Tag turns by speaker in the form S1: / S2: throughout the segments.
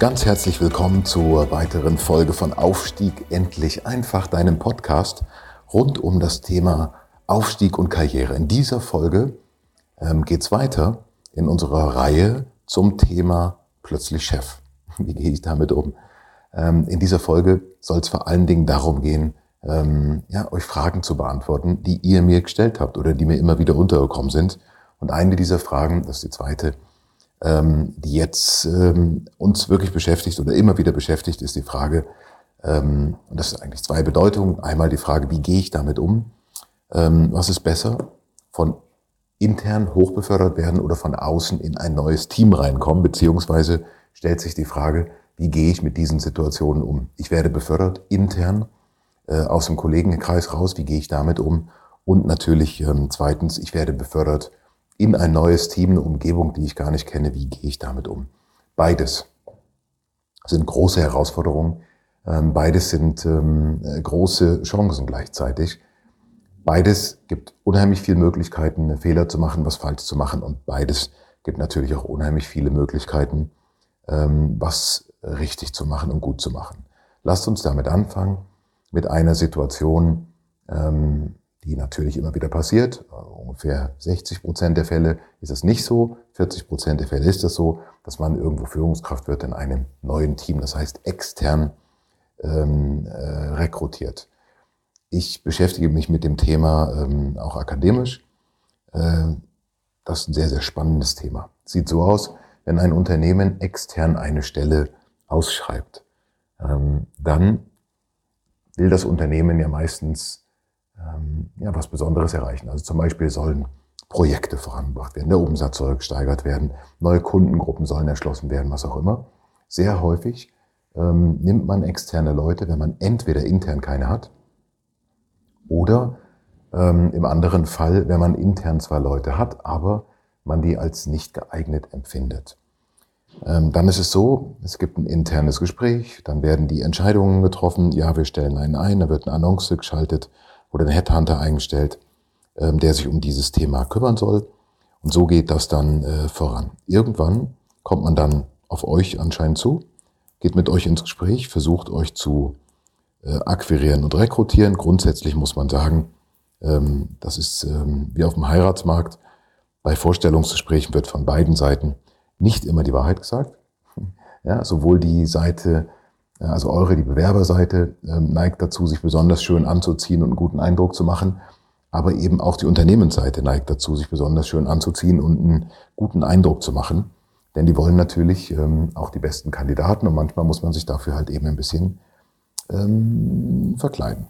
S1: Ganz herzlich willkommen zur weiteren Folge von Aufstieg endlich einfach, deinem Podcast rund um das Thema Aufstieg und Karriere. In dieser Folge ähm, geht es weiter in unserer Reihe zum Thema plötzlich Chef. Wie gehe ich damit um? Ähm, in dieser Folge soll es vor allen Dingen darum gehen, ähm, ja, euch Fragen zu beantworten, die ihr mir gestellt habt oder die mir immer wieder untergekommen sind. Und eine dieser Fragen, das ist die zweite, ähm, die jetzt ähm, uns wirklich beschäftigt oder immer wieder beschäftigt, ist die Frage, ähm, und das ist eigentlich zwei Bedeutungen. Einmal die Frage, wie gehe ich damit um? Ähm, was ist besser? Von intern hochbefördert werden oder von außen in ein neues Team reinkommen, beziehungsweise stellt sich die Frage, wie gehe ich mit diesen Situationen um? Ich werde befördert intern äh, aus dem Kollegenkreis raus, wie gehe ich damit um? Und natürlich ähm, zweitens, ich werde befördert in ein neues Team, eine Umgebung, die ich gar nicht kenne, wie gehe ich damit um? Beides sind große Herausforderungen, ähm, beides sind ähm, äh, große Chancen gleichzeitig. Beides gibt unheimlich viele Möglichkeiten, Fehler zu machen, was falsch zu machen. Und beides gibt natürlich auch unheimlich viele Möglichkeiten, ähm, was richtig zu machen und gut zu machen. Lasst uns damit anfangen, mit einer Situation, die natürlich immer wieder passiert. Ungefähr 60 Prozent der Fälle ist es nicht so. 40 Prozent der Fälle ist es so, dass man irgendwo Führungskraft wird in einem neuen Team, das heißt extern ähm, äh, rekrutiert. Ich beschäftige mich mit dem Thema ähm, auch akademisch. Äh, das ist ein sehr, sehr spannendes Thema. Sieht so aus, wenn ein Unternehmen extern eine Stelle ausschreibt, ähm, dann will das Unternehmen ja meistens ähm, ja, was Besonderes erreichen. Also zum Beispiel sollen Projekte vorangebracht werden, der Umsatz soll gesteigert werden, neue Kundengruppen sollen erschlossen werden, was auch immer. Sehr häufig ähm, nimmt man externe Leute, wenn man entweder intern keine hat oder ähm, im anderen Fall, wenn man intern zwar Leute hat, aber man die als nicht geeignet empfindet. Ähm, dann ist es so, es gibt ein internes Gespräch, dann werden die Entscheidungen getroffen, ja, wir stellen einen ein, da wird eine Annonce geschaltet oder ein Headhunter eingestellt, ähm, der sich um dieses Thema kümmern soll. Und so geht das dann äh, voran. Irgendwann kommt man dann auf euch anscheinend zu, geht mit euch ins Gespräch, versucht euch zu äh, akquirieren und rekrutieren. Grundsätzlich muss man sagen, ähm, das ist ähm, wie auf dem Heiratsmarkt. Bei Vorstellungsgesprächen wird von beiden Seiten nicht immer die Wahrheit gesagt. Ja, sowohl die Seite, also eure, die Bewerberseite, ähm, neigt dazu, sich besonders schön anzuziehen und einen guten Eindruck zu machen. Aber eben auch die Unternehmensseite neigt dazu, sich besonders schön anzuziehen und einen guten Eindruck zu machen. Denn die wollen natürlich ähm, auch die besten Kandidaten und manchmal muss man sich dafür halt eben ein bisschen ähm, verkleiden.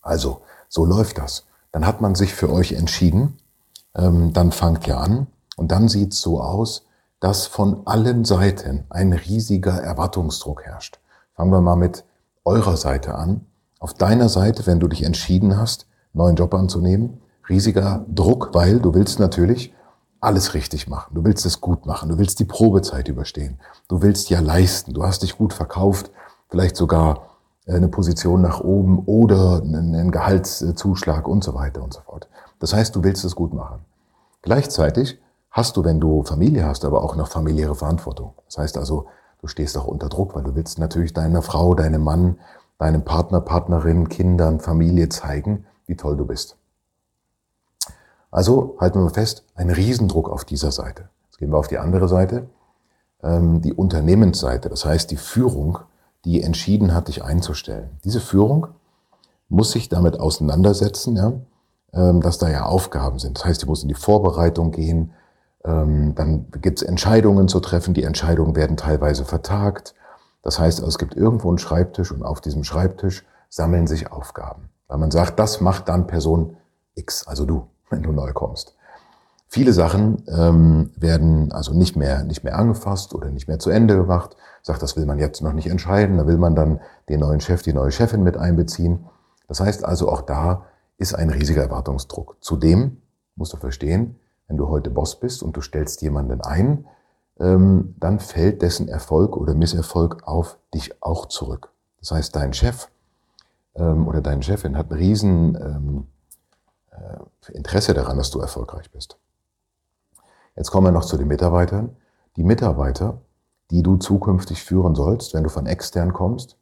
S1: Also, so läuft das. Dann hat man sich für euch entschieden, ähm, dann fangt ihr an und dann sieht es so aus, dass von allen Seiten ein riesiger Erwartungsdruck herrscht. Fangen wir mal mit eurer Seite an. Auf deiner Seite, wenn du dich entschieden hast, neuen Job anzunehmen, riesiger Druck, weil du willst natürlich alles richtig machen. Du willst es gut machen. Du willst die Probezeit überstehen. Du willst ja leisten. Du hast dich gut verkauft vielleicht sogar äh, eine Position nach oben oder einen Gehaltszuschlag und so weiter und so fort. Das heißt, du willst es gut machen. Gleichzeitig hast du, wenn du Familie hast, aber auch noch familiäre Verantwortung. Das heißt also, du stehst auch unter Druck, weil du willst natürlich deiner Frau, deinem Mann, deinem Partner, Partnerin, Kindern, Familie zeigen, wie toll du bist. Also halten wir fest, ein Riesendruck auf dieser Seite. Jetzt gehen wir auf die andere Seite, ähm, die Unternehmensseite, das heißt die Führung die entschieden hat, dich einzustellen. Diese Führung muss sich damit auseinandersetzen, ja, ähm, dass da ja Aufgaben sind. Das heißt, die muss in die Vorbereitung gehen. Ähm, dann gibt es Entscheidungen zu treffen. Die Entscheidungen werden teilweise vertagt. Das heißt, es gibt irgendwo einen Schreibtisch und auf diesem Schreibtisch sammeln sich Aufgaben. Weil man sagt, das macht dann Person X, also du, wenn du neu kommst. Viele Sachen ähm, werden also nicht mehr, nicht mehr angefasst oder nicht mehr zu Ende gemacht. Sagt, das will man jetzt noch nicht entscheiden. Da will man dann den neuen Chef, die neue Chefin mit einbeziehen. Das heißt also, auch da ist ein riesiger Erwartungsdruck. Zudem musst du verstehen, wenn du heute Boss bist und du stellst jemanden ein, ähm, dann fällt dessen Erfolg oder Misserfolg auf dich auch zurück. Das heißt, dein Chef ähm, oder deine Chefin hat ein riesen ähm, äh, Interesse daran, dass du erfolgreich bist. Jetzt kommen wir noch zu den Mitarbeitern. Die Mitarbeiter, die du zukünftig führen sollst, wenn du von extern kommst,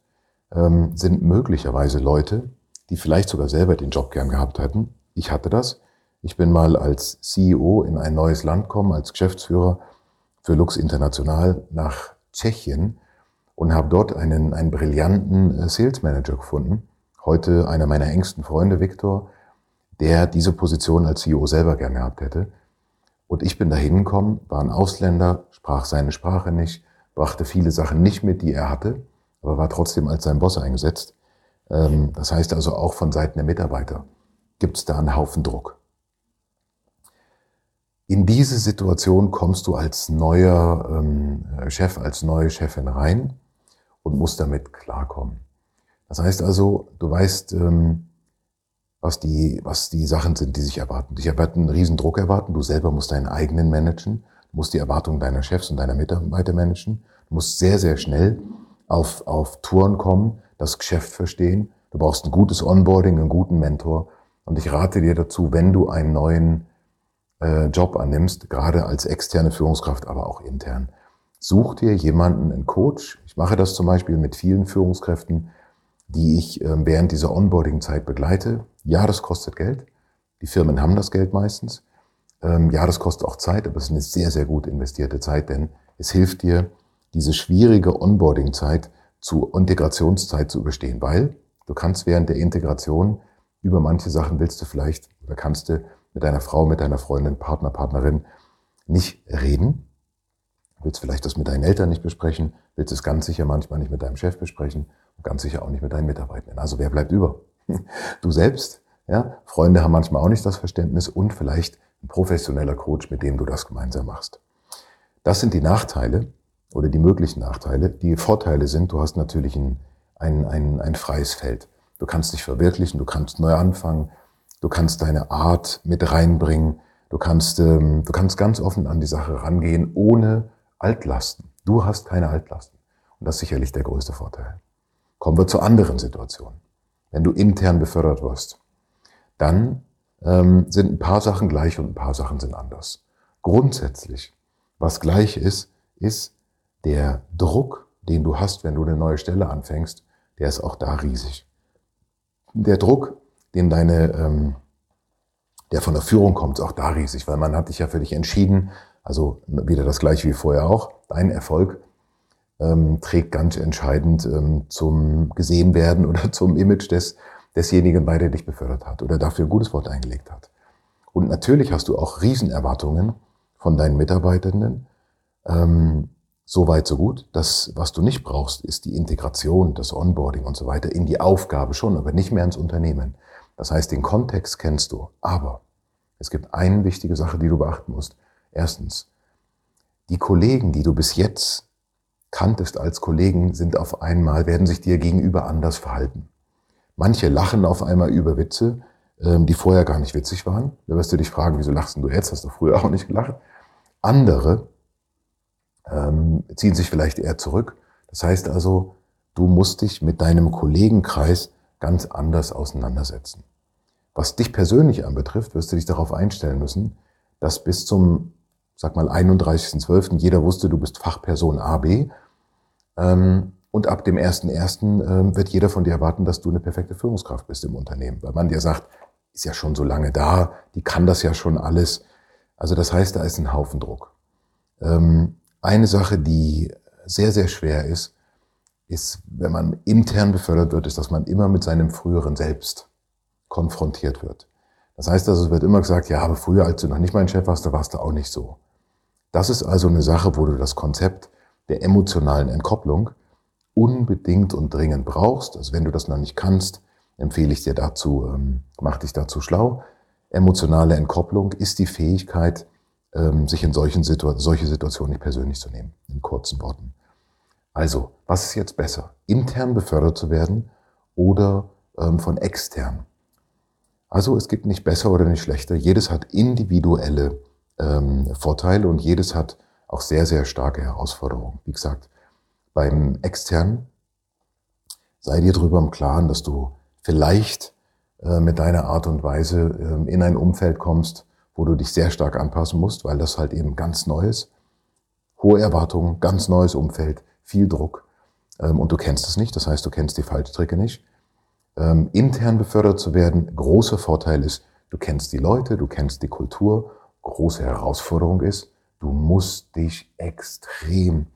S1: sind möglicherweise Leute, die vielleicht sogar selber den Job gern gehabt hätten. Ich hatte das. Ich bin mal als CEO in ein neues Land gekommen, als Geschäftsführer für Lux International nach Tschechien und habe dort einen, einen brillanten äh, Sales Manager gefunden. Heute einer meiner engsten Freunde, Viktor, der diese Position als CEO selber gern gehabt hätte. Und ich bin da hingekommen, war ein Ausländer, sprach seine Sprache nicht, brachte viele Sachen nicht mit, die er hatte, aber war trotzdem als sein Boss eingesetzt. Ähm, das heißt also auch von Seiten der Mitarbeiter gibt es da einen Haufen Druck. In diese Situation kommst du als neuer ähm, Chef, als neue Chefin rein und musst damit klarkommen. Das heißt also, du weißt, ähm, was die, was die Sachen sind, die sich erwarten. Dich erwarten einen riesen Druck erwarten. Du selber musst deinen eigenen managen. Du musst die Erwartungen deiner Chefs und deiner Mitarbeiter managen. Du musst sehr, sehr schnell auf, auf Touren kommen, das Geschäft verstehen. Du brauchst ein gutes Onboarding, einen guten Mentor. Und ich rate dir dazu, wenn du einen neuen äh, Job annimmst, gerade als externe Führungskraft, aber auch intern, such dir jemanden, einen Coach. Ich mache das zum Beispiel mit vielen Führungskräften, die ich äh, während dieser Onboarding-Zeit begleite. Ja, das kostet Geld. Die Firmen haben das Geld meistens. Ähm, ja, das kostet auch Zeit, aber es ist eine sehr, sehr gut investierte Zeit, denn es hilft dir, diese schwierige Onboarding-Zeit zu Integrationszeit zu überstehen, weil du kannst während der Integration über manche Sachen willst du vielleicht oder kannst du mit deiner Frau, mit deiner Freundin, Partner, Partnerin nicht reden. Willst vielleicht das mit deinen Eltern nicht besprechen, willst es ganz sicher manchmal nicht mit deinem Chef besprechen und ganz sicher auch nicht mit deinen Mitarbeitern. Also wer bleibt über? Du selbst, ja. Freunde haben manchmal auch nicht das Verständnis und vielleicht ein professioneller Coach, mit dem du das gemeinsam machst. Das sind die Nachteile oder die möglichen Nachteile. Die Vorteile sind, du hast natürlich ein, ein, ein, ein freies Feld. Du kannst dich verwirklichen, du kannst neu anfangen, du kannst deine Art mit reinbringen, du kannst, ähm, du kannst ganz offen an die Sache rangehen, ohne Altlasten. Du hast keine Altlasten. Und das ist sicherlich der größte Vorteil. Kommen wir zu anderen Situationen. Wenn du intern befördert wirst, dann ähm, sind ein paar Sachen gleich und ein paar Sachen sind anders. Grundsätzlich, was gleich ist, ist der Druck, den du hast, wenn du eine neue Stelle anfängst, der ist auch da riesig. Der Druck, den deine, ähm, der von der Führung kommt, auch da riesig, weil man hat dich ja für dich entschieden, also wieder das gleiche wie vorher auch, dein Erfolg ähm, trägt ganz entscheidend ähm, zum gesehen werden oder zum Image des, desjenigen bei, der dich befördert hat oder dafür ein gutes Wort eingelegt hat. Und natürlich hast du auch Riesenerwartungen von deinen Mitarbeitenden. Ähm, so weit, so gut. Das, was du nicht brauchst, ist die Integration, das Onboarding und so weiter in die Aufgabe schon, aber nicht mehr ins Unternehmen. Das heißt, den Kontext kennst du. Aber es gibt eine wichtige Sache, die du beachten musst. Erstens, die Kollegen, die du bis jetzt kanntest als Kollegen, sind auf einmal, werden sich dir gegenüber anders verhalten. Manche lachen auf einmal über Witze, ähm, die vorher gar nicht witzig waren. Da wirst du dich fragen, wieso lachst du jetzt? Hast du früher auch nicht gelacht? Andere ähm, ziehen sich vielleicht eher zurück. Das heißt also, du musst dich mit deinem Kollegenkreis ganz anders auseinandersetzen. Was dich persönlich anbetrifft, wirst du dich darauf einstellen müssen, dass bis zum sag mal 31.12. jeder wusste, du bist Fachperson AB. Ähm, und ab dem 1.1. Ähm, wird jeder von dir erwarten, dass du eine perfekte Führungskraft bist im Unternehmen. Weil man dir sagt, ist ja schon so lange da, die kann das ja schon alles. Also das heißt, da ist ein Haufen Druck. Ähm, eine Sache, die sehr, sehr schwer ist, ist, wenn man intern befördert wird, ist, dass man immer mit seinem früheren Selbst konfrontiert wird. Das heißt also, es wird immer gesagt, ja, aber früher, als du noch nicht mein Chef warst, da warst du auch nicht so. Das ist also eine Sache, wo du das Konzept der emotionalen Entkopplung unbedingt und dringend brauchst. Also wenn du das noch nicht kannst, empfehle ich dir dazu, ähm, mach dich dazu schlau. Emotionale Entkopplung ist die Fähigkeit, ähm, sich in solchen Situ solche Situationen nicht persönlich zu nehmen, in kurzen Worten. Also, was ist jetzt besser? Intern befördert zu werden oder ähm, von extern? Also, es gibt nicht besser oder nicht schlechter. Jedes hat individuelle ähm, Vorteile und jedes hat auch sehr, sehr starke Herausforderungen. Wie gesagt, beim externen sei dir darüber im Klaren, dass du vielleicht äh, mit deiner Art und Weise äh, in ein Umfeld kommst, wo du dich sehr stark anpassen musst, weil das halt eben ganz neu ist. Hohe Erwartungen, ganz neues Umfeld, viel Druck. Ähm, und du kennst es nicht, das heißt, du kennst die Fallstricke nicht. Ähm, intern befördert zu werden, großer Vorteil ist, du kennst die Leute, du kennst die Kultur. Große Herausforderung ist, du musst dich extrem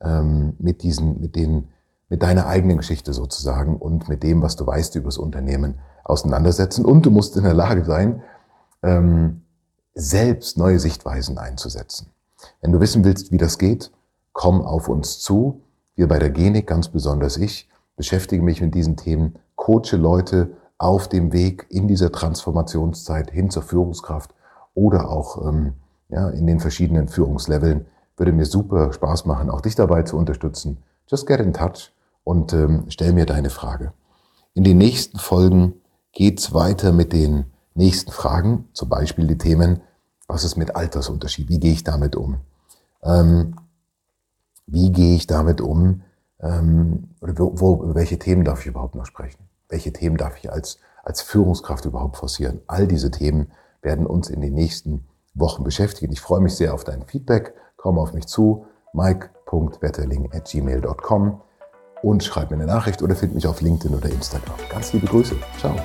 S1: ähm, mit diesen, mit den, mit deiner eigenen Geschichte sozusagen und mit dem, was du weißt über das Unternehmen auseinandersetzen. Und du musst in der Lage sein, ähm, selbst neue Sichtweisen einzusetzen. Wenn du wissen willst, wie das geht, komm auf uns zu. Wir bei der Genik, ganz besonders ich, beschäftige mich mit diesen Themen, coache Leute auf dem Weg in dieser Transformationszeit hin zur Führungskraft oder auch ähm, ja, in den verschiedenen Führungsleveln. Würde mir super Spaß machen, auch dich dabei zu unterstützen. Just get in touch und ähm, stell mir deine Frage. In den nächsten Folgen geht's weiter mit den nächsten Fragen, zum Beispiel die Themen, was ist mit Altersunterschied? Wie gehe ich damit um? Ähm, wie gehe ich damit um? Ähm, oder wo, wo, über welche Themen darf ich überhaupt noch sprechen? Welche Themen darf ich als, als Führungskraft überhaupt forcieren? All diese Themen werden uns in den nächsten Wochen beschäftigen. Ich freue mich sehr auf dein Feedback. Komm auf mich zu, mike.wetterling.gmail.com und schreib mir eine Nachricht oder find mich auf LinkedIn oder Instagram. Ganz liebe Grüße. Ciao.